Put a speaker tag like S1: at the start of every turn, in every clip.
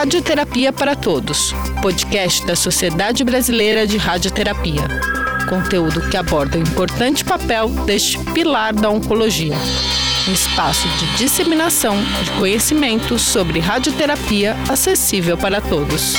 S1: Radioterapia para Todos, podcast da Sociedade Brasileira de Radioterapia. Conteúdo que aborda o importante papel deste pilar da oncologia. Um espaço de disseminação de conhecimento sobre radioterapia acessível para todos.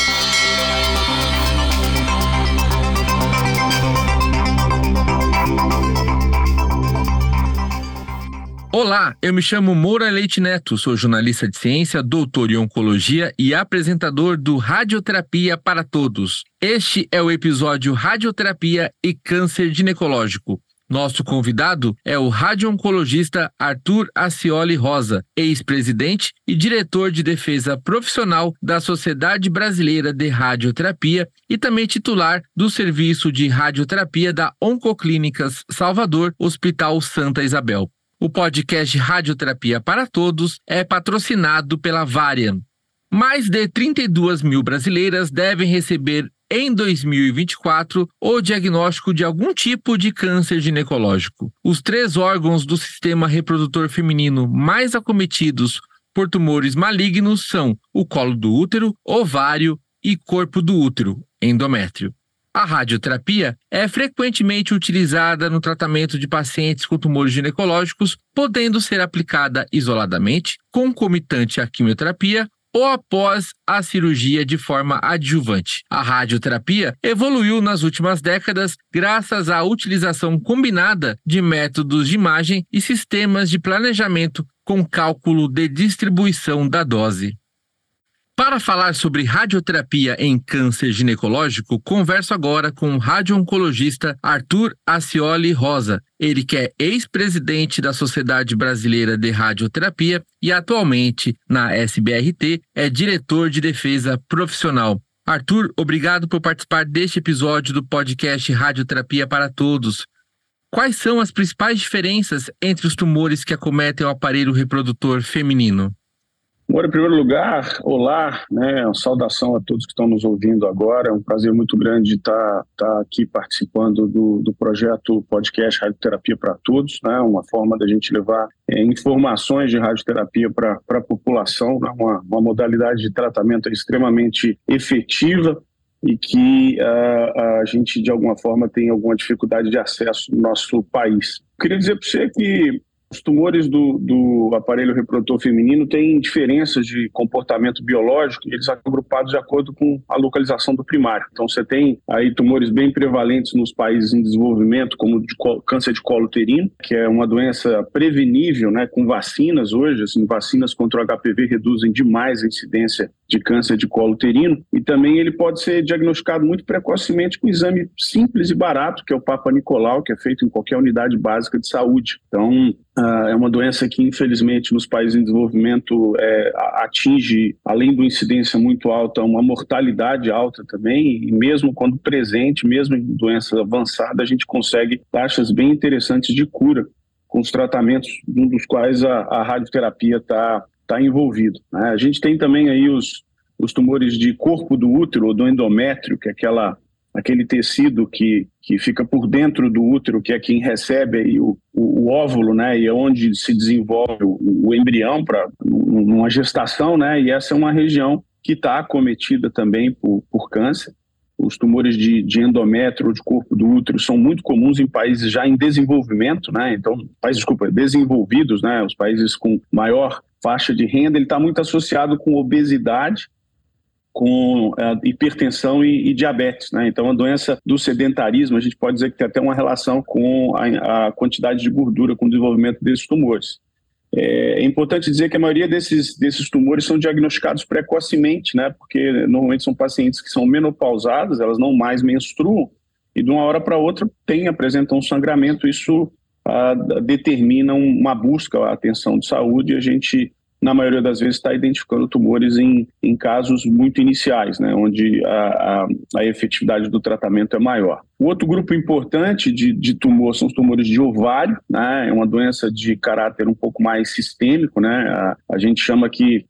S2: Olá, eu me chamo Moura Leite Neto, sou jornalista de ciência, doutor em oncologia e apresentador do Radioterapia para Todos. Este é o episódio Radioterapia e Câncer Ginecológico. Nosso convidado é o radio-oncologista Arthur Acioli Rosa, ex-presidente e diretor de defesa profissional da Sociedade Brasileira de Radioterapia e também titular do Serviço de Radioterapia da Oncoclínicas Salvador, Hospital Santa Isabel. O podcast Radioterapia para Todos é patrocinado pela Varian. Mais de 32 mil brasileiras devem receber em 2024 o diagnóstico de algum tipo de câncer ginecológico. Os três órgãos do sistema reprodutor feminino mais acometidos por tumores malignos são o colo do útero, ovário e corpo do útero, endométrio. A radioterapia é frequentemente utilizada no tratamento de pacientes com tumores ginecológicos, podendo ser aplicada isoladamente, concomitante à quimioterapia ou após a cirurgia de forma adjuvante. A radioterapia evoluiu nas últimas décadas graças à utilização combinada de métodos de imagem e sistemas de planejamento com cálculo de distribuição da dose. Para falar sobre radioterapia em câncer ginecológico, converso agora com o radio-oncologista Arthur Acioli Rosa. Ele que é ex-presidente da Sociedade Brasileira de Radioterapia e atualmente na SBRT é diretor de defesa profissional. Arthur, obrigado por participar deste episódio do podcast Radioterapia para Todos. Quais são as principais diferenças entre os tumores que acometem o aparelho reprodutor feminino?
S3: Bom, em primeiro lugar, olá, né, saudação a todos que estão nos ouvindo agora. É um prazer muito grande estar, estar aqui participando do, do projeto podcast Radioterapia para Todos, né, uma forma da gente levar é, informações de radioterapia para a população, né, uma, uma modalidade de tratamento extremamente efetiva e que uh, a gente, de alguma forma, tem alguma dificuldade de acesso no nosso país. Queria dizer para você que os tumores do, do, aparelho reprodutor feminino têm diferenças de comportamento biológico eles são agrupados de acordo com a localização do primário. Então, você tem aí tumores bem prevalentes nos países em desenvolvimento, como de câncer de colo uterino, que é uma doença prevenível, né, com vacinas hoje. Assim, vacinas contra o HPV reduzem demais a incidência de câncer de colo uterino. E também ele pode ser diagnosticado muito precocemente com um exame simples e barato, que é o Papa Nicolau, que é feito em qualquer unidade básica de saúde. Então, Uh, é uma doença que, infelizmente, nos países em desenvolvimento é, atinge, além de uma incidência muito alta, uma mortalidade alta também, e mesmo quando presente, mesmo em doença avançada, a gente consegue taxas bem interessantes de cura com os tratamentos, um dos quais a, a radioterapia está tá envolvido. Né? A gente tem também aí os, os tumores de corpo do útero, ou do endométrio, que é aquela aquele tecido que, que fica por dentro do útero, que é quem recebe o, o, o óvulo, né, e é onde se desenvolve o, o embrião para uma gestação, né, e essa é uma região que está acometida também por, por câncer. Os tumores de, de endométrio de corpo do útero são muito comuns em países já em desenvolvimento, né, então, países, desculpa, desenvolvidos, né, os países com maior faixa de renda, ele está muito associado com obesidade, com é, hipertensão e, e, diabetes. Né? Então, a doença do sedentarismo, a gente pode dizer que tem até uma relação com a, a quantidade de gordura, com o desenvolvimento desses tumores. É, importante dizer que a maioria desses, desses tumores são diagnosticados precocemente, né? porque normalmente são pacientes que são menopausadas, elas não mais menstruam, e de uma hora para outra tem, apresentam um sangramento, isso ah, determina uma busca à atenção de saúde e a gente na maioria das vezes, está identificando tumores em, em casos muito iniciais, né, onde a, a, a, efetividade do tratamento é maior. O outro grupo importante de, de tumor são os tumores de ovário, né, é uma doença de caráter um pouco mais sistêmico, né, a, a gente chama que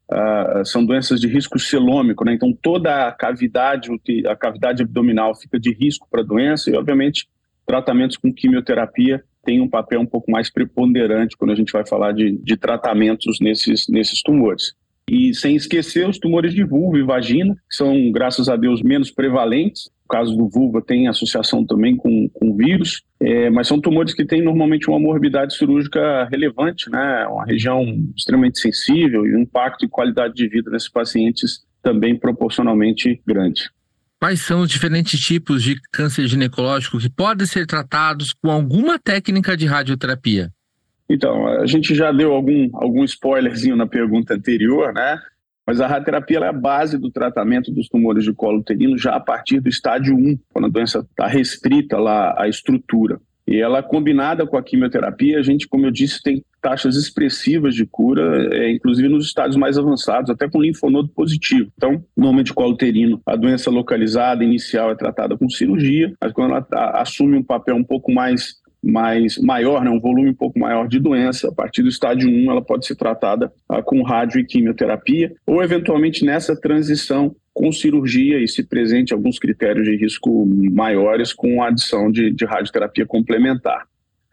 S3: são doenças de risco celômico, né, então toda a cavidade, a cavidade abdominal fica de risco para a doença e, obviamente, tratamentos com quimioterapia tem um papel um pouco mais preponderante quando a gente vai falar de, de tratamentos nesses, nesses tumores. E sem esquecer os tumores de vulva e vagina, que são, graças a Deus, menos prevalentes. O caso do vulva tem associação também com, com vírus, é, mas são tumores que têm normalmente uma morbidade cirúrgica relevante, né? Uma região extremamente sensível e um impacto em qualidade de vida nesses pacientes também proporcionalmente grande.
S2: Quais são os diferentes tipos de câncer ginecológico que podem ser tratados com alguma técnica de radioterapia?
S3: Então, a gente já deu algum, algum spoilerzinho na pergunta anterior, né? Mas a radioterapia é a base do tratamento dos tumores de colo uterino já a partir do estágio 1, quando a doença está restrita lá à estrutura. E ela, combinada com a quimioterapia, a gente, como eu disse, tem taxas expressivas de cura, é, inclusive nos estádios mais avançados, até com linfonodo positivo. Então, normalmente, colo uterino, a doença localizada inicial é tratada com cirurgia, mas quando ela assume um papel um pouco mais mais maior, né, um volume um pouco maior de doença, a partir do estágio 1 ela pode ser tratada ah, com rádio e quimioterapia, ou eventualmente nessa transição com cirurgia e se presente alguns critérios de risco maiores com a adição de, de radioterapia complementar.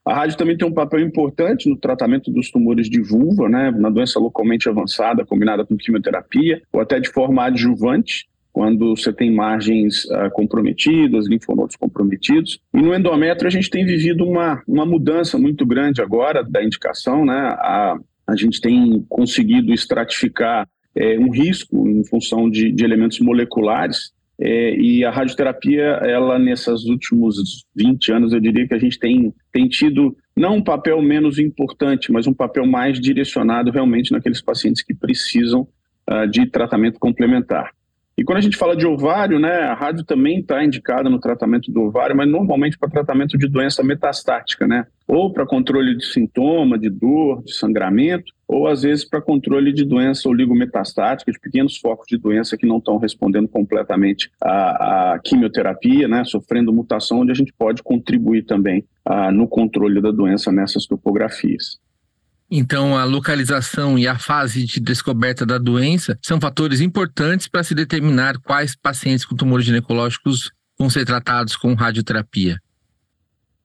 S3: A rádio também tem um papel importante no tratamento dos tumores de vulva, né, na doença localmente avançada, combinada com quimioterapia, ou até de forma adjuvante, quando você tem margens uh, comprometidas, linfonodos comprometidos. E no endométrio a gente tem vivido uma, uma mudança muito grande agora da indicação, né? A, a gente tem conseguido estratificar é, um risco em função de, de elementos moleculares é, e a radioterapia, ela nesses últimos 20 anos, eu diria que a gente tem, tem tido não um papel menos importante, mas um papel mais direcionado realmente naqueles pacientes que precisam uh, de tratamento complementar. E quando a gente fala de ovário, né, a rádio também está indicada no tratamento do ovário, mas normalmente para tratamento de doença metastática, né? Ou para controle de sintoma, de dor, de sangramento, ou às vezes para controle de doença oligometastática, de pequenos focos de doença que não estão respondendo completamente à, à, quimioterapia, né, sofrendo mutação, onde a gente pode contribuir também ah, no controle da doença nessas topografias.
S2: Então, a localização e a fase de descoberta da doença são fatores importantes para se determinar quais pacientes com tumores ginecológicos vão ser tratados com radioterapia.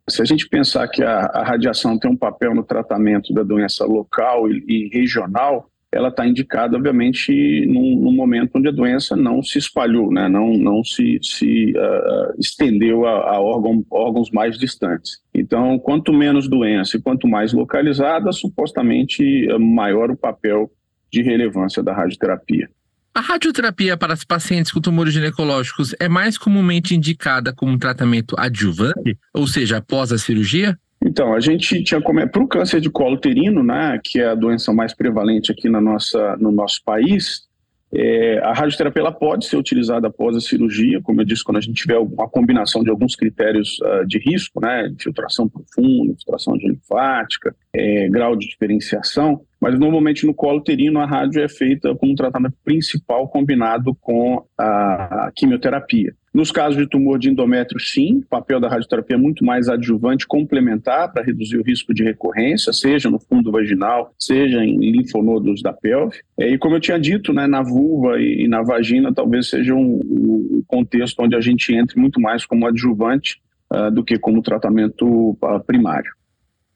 S3: Se a gente pensar que a, a radiação tem um papel no tratamento da doença local e, e regional, ela está indicada, obviamente, num, num, momento onde a doença não se espalhou, né? não, não se, se uh, estendeu a, a órgão, órgãos mais distantes. Então, quanto menos doença e quanto mais localizada, supostamente maior o papel de relevância da radioterapia.
S2: A radioterapia para os pacientes com tumores ginecológicos é mais comumente indicada como um tratamento adjuvante, ou seja, após a cirurgia?
S3: Então, a gente tinha para o câncer de colo uterino, né, que é a doença mais prevalente aqui na nossa, no nosso país, é, a radioterapia pode ser utilizada após a cirurgia, como eu disse, quando a gente tiver uma combinação de alguns critérios uh, de risco, né, infiltração profunda, infiltração linfática, é, grau de diferenciação, mas normalmente no colo uterino a rádio é feita como tratamento principal combinado com a quimioterapia. Nos casos de tumor de endométrio, sim, o papel da radioterapia é muito mais adjuvante, complementar para reduzir o risco de recorrência, seja no fundo vaginal, seja em linfonodos da pelve. É, e como eu tinha dito, né, na vulva e, e na vagina, talvez seja um, um, contexto onde a gente entre muito mais como adjuvante uh, do que como tratamento uh, primário.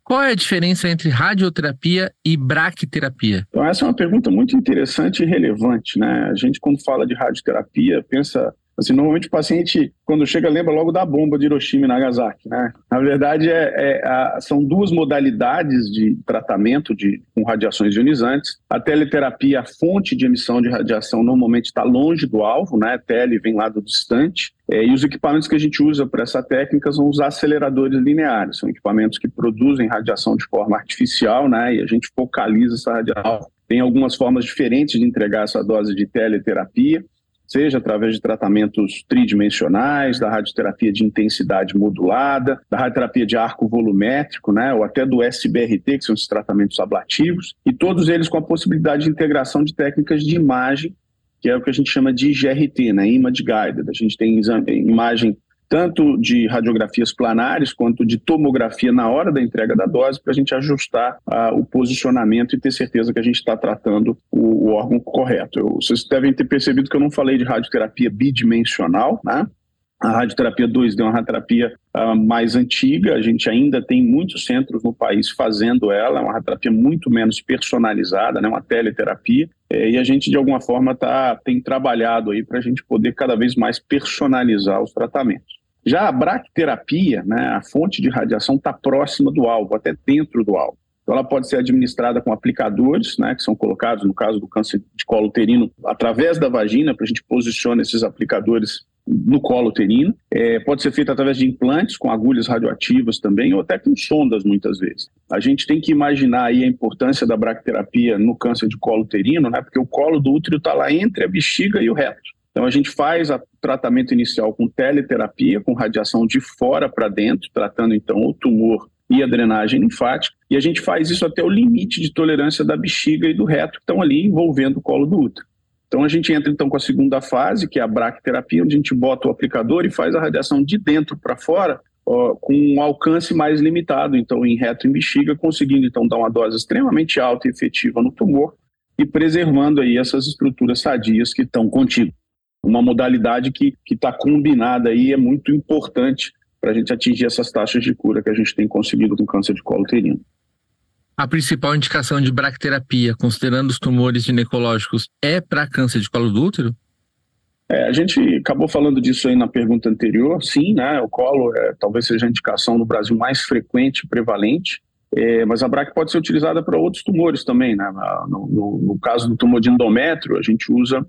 S2: Qual é a diferença entre radioterapia e braquiterapia?
S3: Então, essa é uma pergunta muito interessante e relevante. Né? A gente, quando fala de radioterapia, pensa Assim, normalmente o paciente, quando chega, lembra logo da bomba de Hiroshima e Nagasaki, né? Na verdade, é, é a, são duas modalidades de tratamento de, com radiações ionizantes. A teleterapia, a fonte de emissão de radiação normalmente está longe do alvo, né? A tele vem lá do distante. É, e os equipamentos que a gente usa para essa técnica são os aceleradores lineares. São equipamentos que produzem radiação de forma artificial, né? E a gente focaliza essa radiação. Tem algumas formas diferentes de entregar essa dose de teleterapia seja através de tratamentos tridimensionais, da radioterapia de intensidade modulada, da radioterapia de arco volumétrico, né, ou até do SBRT, que são esses tratamentos ablativos, e todos eles com a possibilidade de integração de técnicas de imagem, que é o que a gente chama de GRT, né, Image Guided. A gente tem imagem tanto de radiografias planares quanto de tomografia na hora da entrega da dose, para a gente ajustar uh, o posicionamento e ter certeza que a gente está tratando o, o, órgão correto. Eu, vocês devem ter percebido que eu não falei de radioterapia bidimensional, né? A radioterapia 2D é uma radioterapia uh, mais antiga, a gente ainda tem muitos centros no país fazendo ela, é uma radioterapia muito menos personalizada, né, uma teleterapia, é, e a gente, de alguma forma, tá, tem trabalhado aí para a gente poder cada vez mais personalizar os tratamentos. Já a braquiterapia, né, a fonte de radiação está próxima do alvo, até dentro do alvo. Então, ela pode ser administrada com aplicadores, né, que são colocados, no caso do câncer de colo uterino, através da vagina, para a gente posicionar esses aplicadores no colo uterino. É, pode ser feita através de implantes com agulhas radioativas também, ou até com sondas, muitas vezes. A gente tem que imaginar aí a importância da braquiterapia no câncer de colo uterino, né, porque o colo do útero está lá entre a bexiga e o reto. Então a gente faz o tratamento inicial com teleterapia, com radiação de fora para dentro, tratando então o tumor e a drenagem linfática, e a gente faz isso até o limite de tolerância da bexiga e do reto que estão ali envolvendo o colo do útero. Então a gente entra então com a segunda fase, que é a braquiterapia, onde a gente bota o aplicador e faz a radiação de dentro para fora, ó, com um alcance mais limitado, então em reto e bexiga, conseguindo então dar uma dose extremamente alta e efetiva no tumor e preservando aí essas estruturas sadias que estão contigo. Uma modalidade que está combinada aí é muito importante para a gente atingir essas taxas de cura que a gente tem conseguido com câncer de colo uterino.
S2: A principal indicação de bracterapia, considerando os tumores ginecológicos, é para câncer de colo do útero?
S3: É, a gente acabou falando disso aí na pergunta anterior. Sim, né? O colo é, talvez seja a indicação no Brasil mais frequente e prevalente. É, mas a BRAC pode ser utilizada para outros tumores também. Né? No, no, no, caso do tumor de endométrio, a gente usa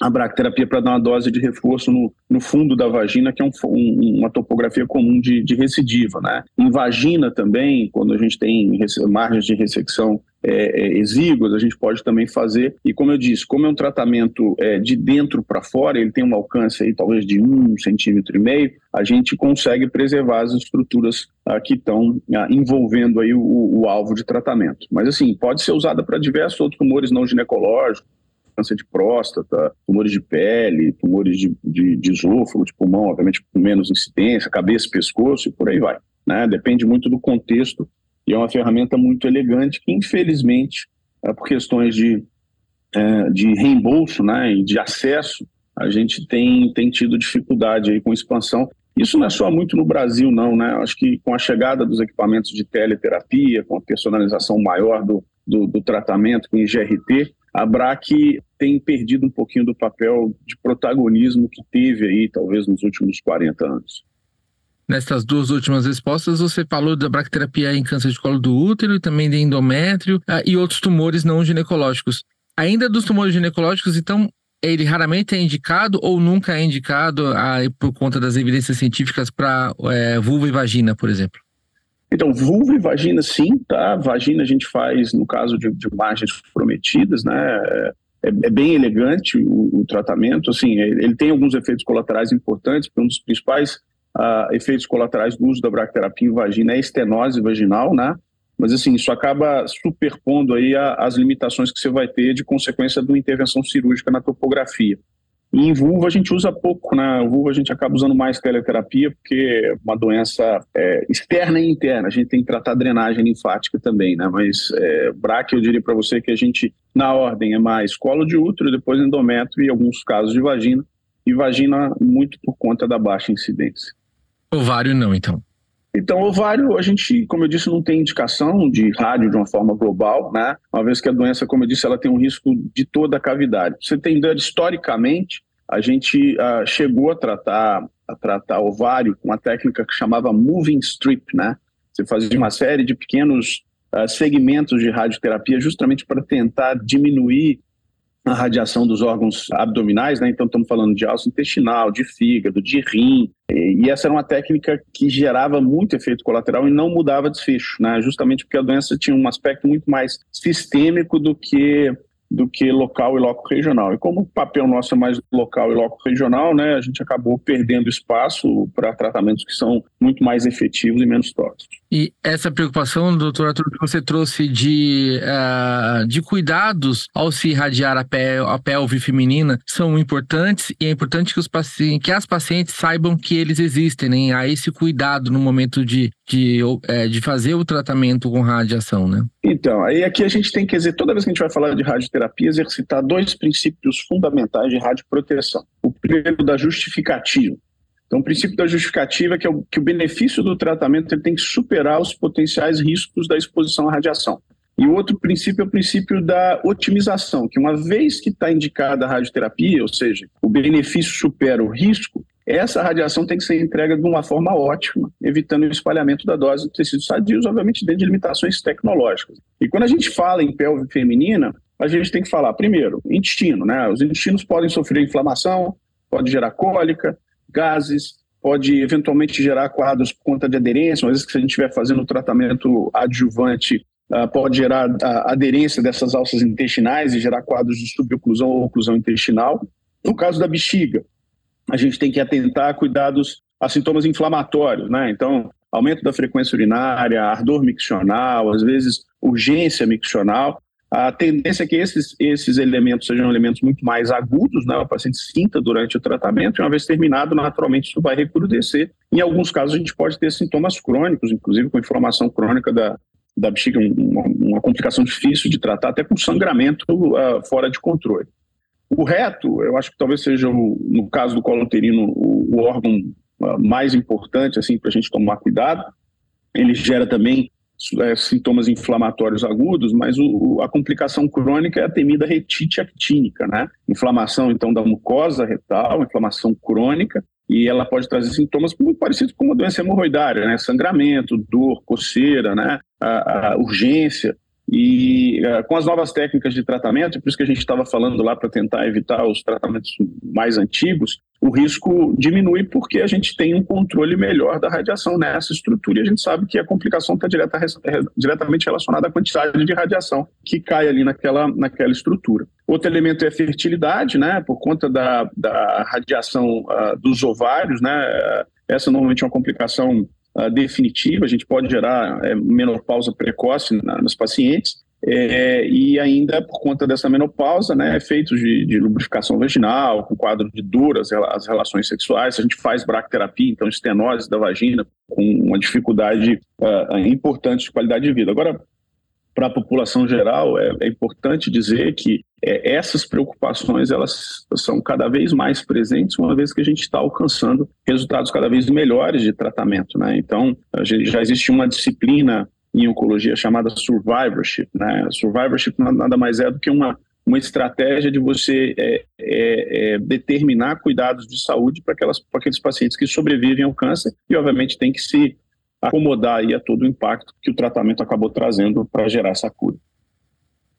S3: a bracterapia para dar uma dose de reforço no, no fundo da vagina, que é um, um, uma topografia comum de, de recidiva. Né? Em vagina também, quando a gente tem margens de ressecção é, é, exíguas, a gente pode também fazer. E como eu disse, como é um tratamento é, de dentro para fora, ele tem um alcance aí talvez de um centímetro e meio, a gente consegue preservar as estruturas ah, que estão ah, envolvendo aí o, o, alvo de tratamento. Mas assim, pode ser usada para diversos outros tumores não ginecológicos, câncer de próstata, tumores de pele, tumores de, de, de esôfago, de pulmão, obviamente com menos incidência, cabeça, pescoço e por aí vai. Né? Depende muito do contexto e é uma ferramenta muito elegante que, infelizmente, é, por questões de, é, de reembolso né, e de acesso, a gente tem, tem tido dificuldade aí com expansão. Isso não é só muito no Brasil, não, né? Acho que com a chegada dos equipamentos de teleterapia, com a personalização maior do, do, do tratamento com IGRT, a BRAC tem perdido um pouquinho do papel de protagonismo que teve aí, talvez, nos últimos 40 anos.
S2: Nessas duas últimas respostas, você falou da bracterapia em câncer de colo do útero e também de endométrio ah, e outros tumores não ginecológicos. Ainda dos tumores ginecológicos, então, ele raramente é indicado ou nunca é indicado ah, por conta das evidências científicas para é, vulva e vagina, por exemplo?
S3: Então, vulva e vagina, sim, tá? Vagina a gente faz no caso de, de margens prometidas, né? É, é bem elegante o, o, tratamento, assim, ele tem alguns efeitos colaterais importantes, um dos principais uh, efeitos colaterais do uso da bracterapia em vagina é a estenose vaginal, né? Mas, assim, isso acaba superpondo aí a, as limitações que você vai ter de consequência de uma intervenção cirúrgica na topografia. E em vulva a gente usa pouco, né? Vulva a gente acaba usando mais teleterapia porque é uma doença é, externa e interna. A gente tem que tratar a drenagem linfática também, né? Mas é, BRAC eu diria para você que a gente, na ordem, é mais colo de útero, depois endométrio e alguns casos de vagina. E vagina muito por conta da baixa incidência.
S2: Ovário não, então.
S3: Então, ovário, a gente, como eu disse, não tem indicação de rádio de uma forma global, né? Uma vez que a doença, como eu disse, ela tem um risco de toda a cavidade. Você tem dano historicamente, a gente uh, chegou a tratar, a tratar ovário com uma técnica que chamava moving strip, né? Você fazia uma série de pequenos uh, segmentos de radioterapia justamente para tentar diminuir a radiação dos órgãos abdominais, né? Então estamos falando de alça intestinal, de fígado, de rim. E essa era uma técnica que gerava muito efeito colateral e não mudava desfecho, né? Justamente porque a doença tinha um aspecto muito mais sistêmico do que do que local e loco regional. E como o papel nosso é mais local e loco regional, né, a gente acabou perdendo espaço para tratamentos que são muito mais efetivos e menos tóxicos.
S2: E essa preocupação, doutor Arthur, que você trouxe de, uh, de cuidados ao se irradiar a, pel a pelve feminina são importantes e é importante que, os pacientes, que as pacientes saibam que eles existem, né? Há esse cuidado no momento de, de, é, de fazer o tratamento com radiação, né?
S3: Então, aí aqui a gente tem que dizer, toda vez que a gente vai falar de radioterapia, exercitar dois princípios fundamentais de radioproteção. O primeiro da justificativa. Então, o princípio da justificativa é que, é o, que o benefício do tratamento ele tem que superar os potenciais riscos da exposição à radiação. E o outro princípio é o princípio da otimização, que uma vez que está indicada a radioterapia, ou seja, o benefício supera o risco, essa radiação tem que ser entregue de uma forma ótima, evitando o espalhamento da dose de tecidos sadios, obviamente dentro de limitações tecnológicas. E quando a gente fala em pelve feminina, a gente tem que falar, primeiro, intestino, né? Os intestinos podem sofrer inflamação, pode gerar cólica, gases, pode eventualmente gerar quadros por conta de aderência, às vezes que se a gente estiver fazendo o tratamento adjuvante, uh, pode gerar a aderência dessas alças intestinais e gerar quadros de suboclusão ou oclusão intestinal. No caso da bexiga, a gente tem que atentar a cuidados a sintomas inflamatórios, né? Então, aumento da frequência urinária, ardor miccional, às vezes urgência miccional. A tendência é que esses, esses elementos sejam elementos muito mais agudos, né? o paciente sinta durante o tratamento, e uma vez terminado, naturalmente isso vai recrudescer. Em alguns casos, a gente pode ter sintomas crônicos, inclusive com inflamação crônica da, da bexiga, uma, uma complicação difícil de tratar, até com sangramento uh, fora de controle. O reto, eu acho que talvez seja, o, no caso do colo uterino, o, o órgão uh, mais importante assim, para a gente tomar cuidado. Ele gera também é, sintomas inflamatórios agudos, mas o, a complicação crônica é a temida retite actínica, né? Inflamação, então, da mucosa retal, inflamação crônica, e ela pode trazer sintomas muito parecidos com uma doença hemorroidária, né? Sangramento, dor, coceira, né? A, a urgência. E uh, com as novas técnicas de tratamento, por isso que a gente estava falando lá para tentar evitar os tratamentos mais antigos, o risco diminui porque a gente tem um controle melhor da radiação nessa estrutura e a gente sabe que a complicação está direta, diretamente relacionada à quantidade de radiação que cai ali naquela, naquela estrutura. Outro elemento é a fertilidade, né, por conta da, da radiação uh, dos ovários, né, essa normalmente é uma complicação uh, definitiva, a gente pode gerar é, menopausa precoce na, nos pacientes, é, e ainda por conta dessa menopausa, né, efeitos de, de, lubrificação vaginal, com quadro de duras as relações sexuais, a gente faz bracterapia, então estenose da vagina, com uma dificuldade uh, importante de qualidade de vida. Agora, para a população geral, é, é, importante dizer que é, essas preocupações elas são cada vez mais presentes, uma vez que a gente está alcançando resultados cada vez melhores de tratamento. Né? Então, já existe uma disciplina em oncologia chamada survivorship. Né? Survivorship nada mais é do que uma, uma estratégia de você é, é, é, determinar cuidados de saúde para aqueles pacientes que sobrevivem ao câncer e, obviamente, tem que se acomodar aí a todo o impacto que o tratamento acabou trazendo para gerar essa cura.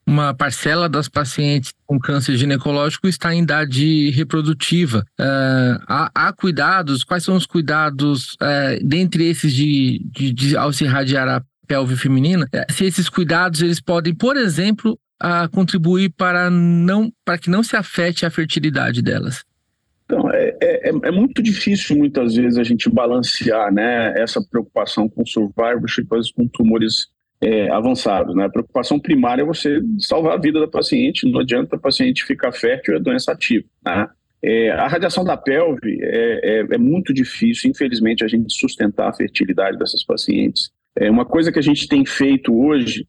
S2: Uma parcela das pacientes com câncer ginecológico está em idade reprodutiva. Uh, há, há, cuidados? Quais são os cuidados uh, dentre esses de, de, de, ao se irradiar a pelve feminina? Uh, se esses cuidados eles podem, por exemplo, contribuir para, não, para que não se afete a fertilidade delas?
S3: Então, é, é, é, muito difícil muitas vezes a gente balancear né, essa preocupação com survivorship, com tumores é, avançados. Né? A preocupação primária é você salvar a vida da paciente, não adianta a paciente ficar fértil e a doença ativa. Né? É, a radiação da pelve é, é, é, muito difícil, infelizmente, a gente sustentar a fertilidade dessas pacientes. É uma coisa que a gente tem feito hoje,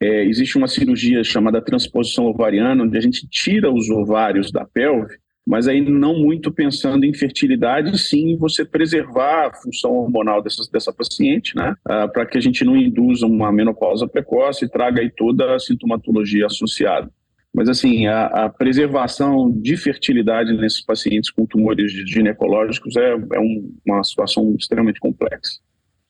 S3: é, existe uma cirurgia chamada transposição ovariana, onde a gente tira os ovários da pelve mas aí não muito pensando em fertilidade, sim você preservar a função hormonal dessa, paciente, né, uh, para que a gente não induza uma menopausa precoce e traga aí toda a sintomatologia associada. Mas, assim, a, a preservação de fertilidade nesses pacientes com tumores ginecológicos é, é um, uma situação extremamente complexa.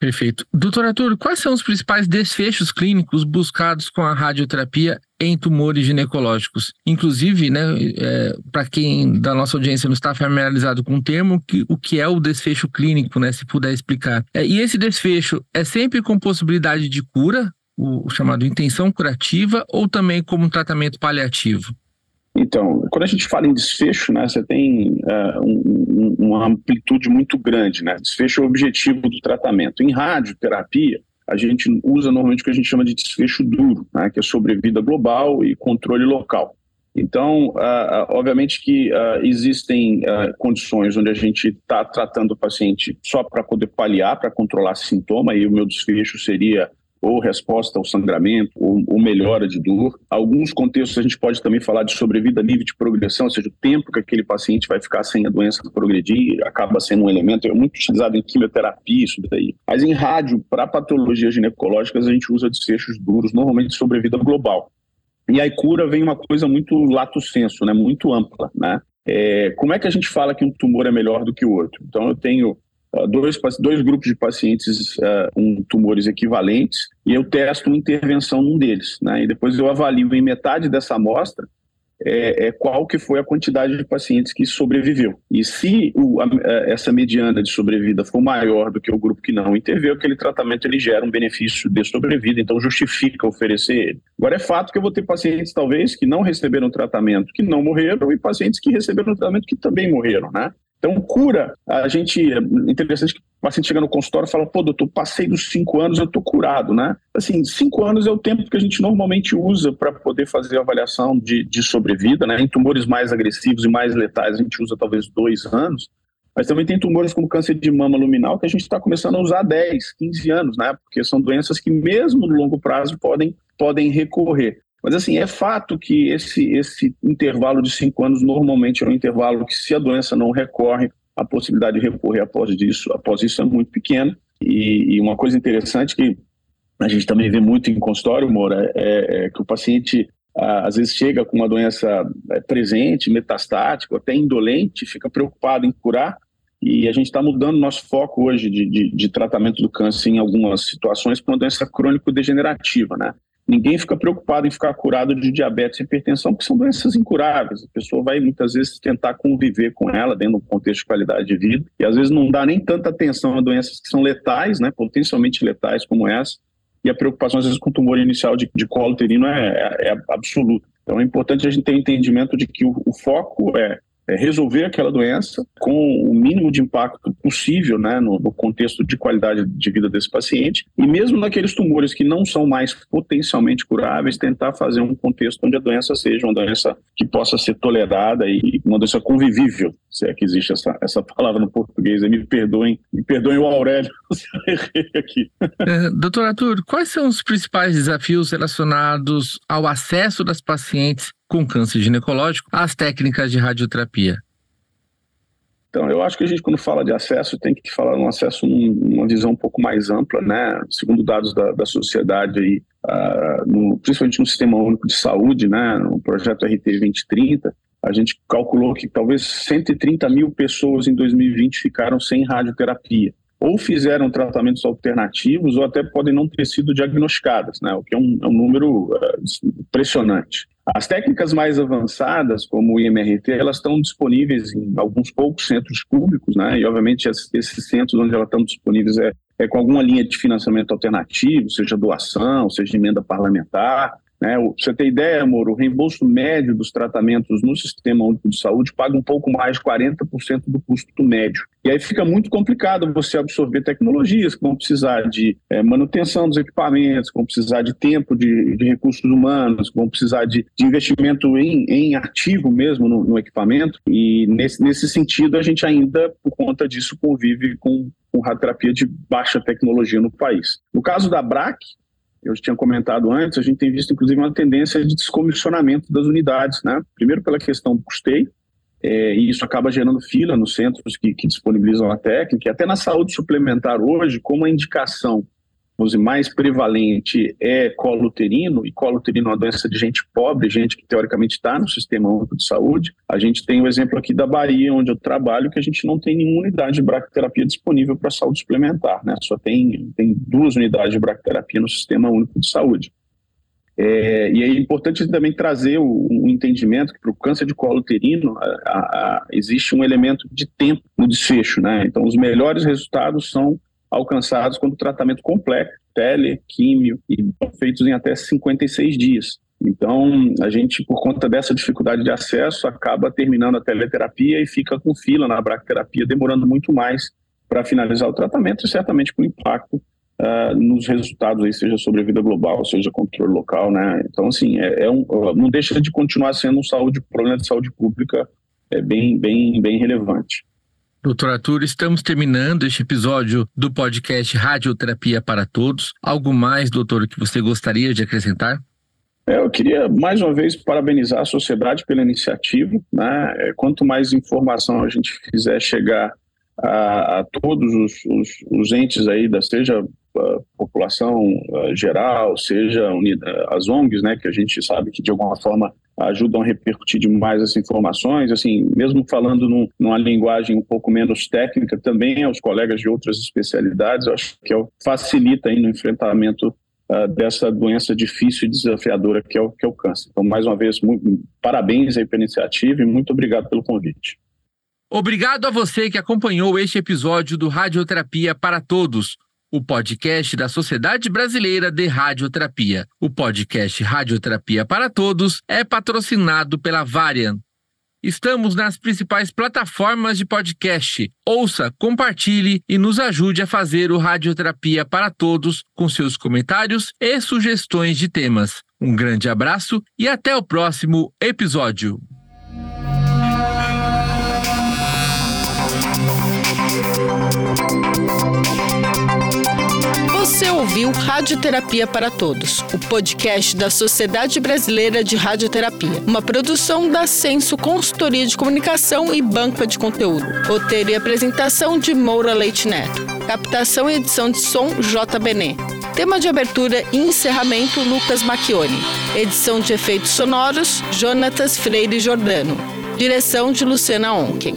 S2: Perfeito. Doutor Arthur, quais são os principais desfechos clínicos buscados com a radioterapia em tumores ginecológicos? Inclusive, né, é, para quem da nossa audiência não está familiarizado com o termo, que, o que é o desfecho clínico, né, se puder explicar. É, e esse desfecho é sempre com possibilidade de cura, o, o chamado intenção curativa, ou também como tratamento paliativo?
S3: Então, quando a gente fala em desfecho, né, você tem uh, um, uma amplitude muito grande, né? Desfecho é o objetivo do tratamento. Em radioterapia, a gente usa normalmente o que a gente chama de desfecho duro, né, que é sobrevida global e controle local. Então, uh, obviamente que uh, existem condições onde a gente está tratando o paciente só para poder paliar, para controlar sintoma, e o meu desfecho seria ou resposta ao sangramento, ou, ou, melhora de dor. Alguns contextos a gente pode também falar de sobrevida nível de progressão, ou seja, o tempo que aquele paciente vai ficar sem a doença progredir, acaba sendo um elemento é muito utilizado em quimioterapia, isso daí. Mas em rádio, para patologias ginecológicas, a gente usa desfechos duros, normalmente sobrevida global. E aí cura vem uma coisa muito lato senso, né, muito ampla, né? É, como é que a gente fala que um tumor é melhor do que o outro? Então eu tenho dois, dois grupos de pacientes uh, um tumores equivalentes e eu testo uma intervenção num deles, né? E depois eu avalio em metade dessa amostra é, é, qual que foi a quantidade de pacientes que sobreviveu. E se o, a, essa mediana de sobrevida for maior do que o grupo que não interveio, aquele tratamento ele gera um benefício de sobrevida, então justifica oferecer ele. Agora é fato que eu vou ter pacientes talvez que não receberam tratamento, que não morreram, e pacientes que receberam tratamento que também morreram, né? Então, cura, a gente. É interessante que o paciente chega no consultório e fala: pô, doutor, passei dos cinco anos, eu estou curado, né? Assim, cinco anos é o tempo que a gente normalmente usa para poder fazer a avaliação de, de sobrevida, né? Em tumores mais agressivos e mais letais, a gente usa talvez dois anos. Mas também tem tumores como câncer de mama luminal que a gente está começando a usar 10, 15 anos, né? Porque são doenças que, mesmo no longo prazo, podem, podem recorrer. Mas, assim, é fato que esse, esse intervalo de cinco anos normalmente é um intervalo que, se a doença não recorre, a possibilidade de recorrer após isso, após isso é muito pequena. E, e uma coisa interessante que a gente também vê muito em consultório, Moura, é, é que o paciente às vezes chega com uma doença é, presente, metastática, até indolente, fica preocupado em curar, e a gente está mudando nosso foco hoje de, de, de, tratamento do câncer em algumas situações para uma doença crônico-degenerativa, né? Ninguém fica preocupado em ficar curado de diabetes e hipertensão, porque são doenças incuráveis. A pessoa vai muitas vezes tentar conviver com ela dentro de um contexto de qualidade de vida, e às vezes não dá nem tanta atenção a doenças que são letais, né, potencialmente letais como essa, e a preocupação às vezes com tumor inicial de, de colo uterino é, é, é absoluta. Então é importante a gente ter entendimento de que o, o foco é é, resolver aquela doença com o mínimo de impacto possível né, no, no, contexto de qualidade de vida desse paciente e mesmo naqueles tumores que não são mais potencialmente curáveis, tentar fazer um contexto onde a doença seja uma doença que possa ser tolerada e uma doença convivível, se é que existe essa, essa palavra no português. Me perdoem, me perdoem o Aurélio, se eu errei aqui.
S2: É, doutor Arthur, quais são os principais desafios relacionados ao acesso das pacientes com câncer ginecológico às técnicas de radioterapia?
S3: Então, eu acho que a gente, quando fala de acesso, tem que falar um acesso numa visão um pouco mais ampla, né? Segundo dados da, da sociedade, aí, uh, no, principalmente no Sistema Único de Saúde, né? no projeto RT 2030, a gente calculou que talvez 130 mil pessoas em 2020 ficaram sem radioterapia. Ou fizeram tratamentos alternativos, ou até podem não ter sido diagnosticadas, né? o que é um, é um número uh, impressionante. As técnicas mais avançadas, como o IMRT, elas estão disponíveis em alguns poucos centros públicos, né? E obviamente esses centros onde elas estão disponíveis é, é com alguma linha de financiamento alternativo, seja doação, seja emenda parlamentar, né? Você ter ideia, amor, o reembolso médio dos tratamentos no Sistema Único de Saúde paga um pouco mais de 40% do custo médio. E aí fica muito complicado você absorver tecnologias que vão precisar de é, manutenção dos equipamentos, que vão precisar de tempo de, de recursos humanos, que vão precisar de, de investimento em, em, ativo mesmo no, no equipamento. E nesse, nesse sentido, a gente ainda, por conta disso, convive com, com radioterapia de baixa tecnologia no país. No caso da BRAC, eu tinha comentado antes, a gente tem visto inclusive uma tendência de descomissionamento das unidades, né? Primeiro pela questão do custeio, é, e isso acaba gerando fila nos centros que, que disponibilizam a técnica, e até na saúde suplementar hoje, como a indicação dizer, mais prevalente é colo uterino, e colo uterino é uma doença de gente pobre, gente que teoricamente está no sistema único de saúde. A gente tem o exemplo aqui da Bahia, onde eu trabalho, que a gente não tem nenhuma unidade de braquiterapia disponível para saúde suplementar, né? Só tem, tem duas unidades de braquiterapia no sistema único de saúde. É, e é importante também trazer o, o entendimento que para o câncer de colo uterino a, a, a, existe um elemento de tempo no desfecho, né? Então, os melhores resultados são alcançados quando o tratamento completo, tele, químio, e feitos em até 56 dias. Então, a gente, por conta dessa dificuldade de acesso, acaba terminando a teleterapia e fica com fila na braquiterapia, demorando muito mais para finalizar o tratamento e certamente com impacto uh, nos resultados, aí, seja sobre a vida global, seja controle local, né? Então, assim, é, é um, não deixa de continuar sendo um saúde, problema de saúde pública é bem, bem, bem relevante.
S2: Doutor Arthur, estamos terminando este episódio do podcast Radioterapia para Todos. Algo mais, doutor, que você gostaria de acrescentar?
S3: É, eu queria mais uma vez parabenizar a sociedade pela iniciativa. Né? É, quanto mais informação a gente fizer chegar a, a todos os, os, os, entes aí, da, seja população geral, seja as ONGs, né, que a gente sabe que de alguma forma ajudam a repercutir demais as informações, assim, mesmo falando num, numa linguagem um pouco menos técnica, também aos colegas de outras especialidades, acho que é facilita aí no enfrentamento uh, dessa doença difícil e desafiadora que é o, que é o câncer. Então, mais uma vez, muito, parabéns aí pela iniciativa e muito obrigado pelo convite.
S2: Obrigado a você que acompanhou este episódio do Radioterapia para Todos, o podcast da Sociedade Brasileira de Radioterapia. O podcast Radioterapia para Todos é patrocinado pela Varian. Estamos nas principais plataformas de podcast. Ouça, compartilhe e nos ajude a fazer o Radioterapia para Todos com seus comentários e sugestões de temas. Um grande abraço e até o próximo episódio.
S1: Ouviu Radioterapia para Todos, o podcast da Sociedade Brasileira de Radioterapia, uma produção da Censo Consultoria de Comunicação e Banca de Conteúdo. Roteiro e apresentação de Moura Leite Neto. Captação e edição de som J. Benet. Tema de abertura e encerramento Lucas Macchione. Edição de efeitos sonoros Jonatas Freire Jordano. Direção de Luciana Onken.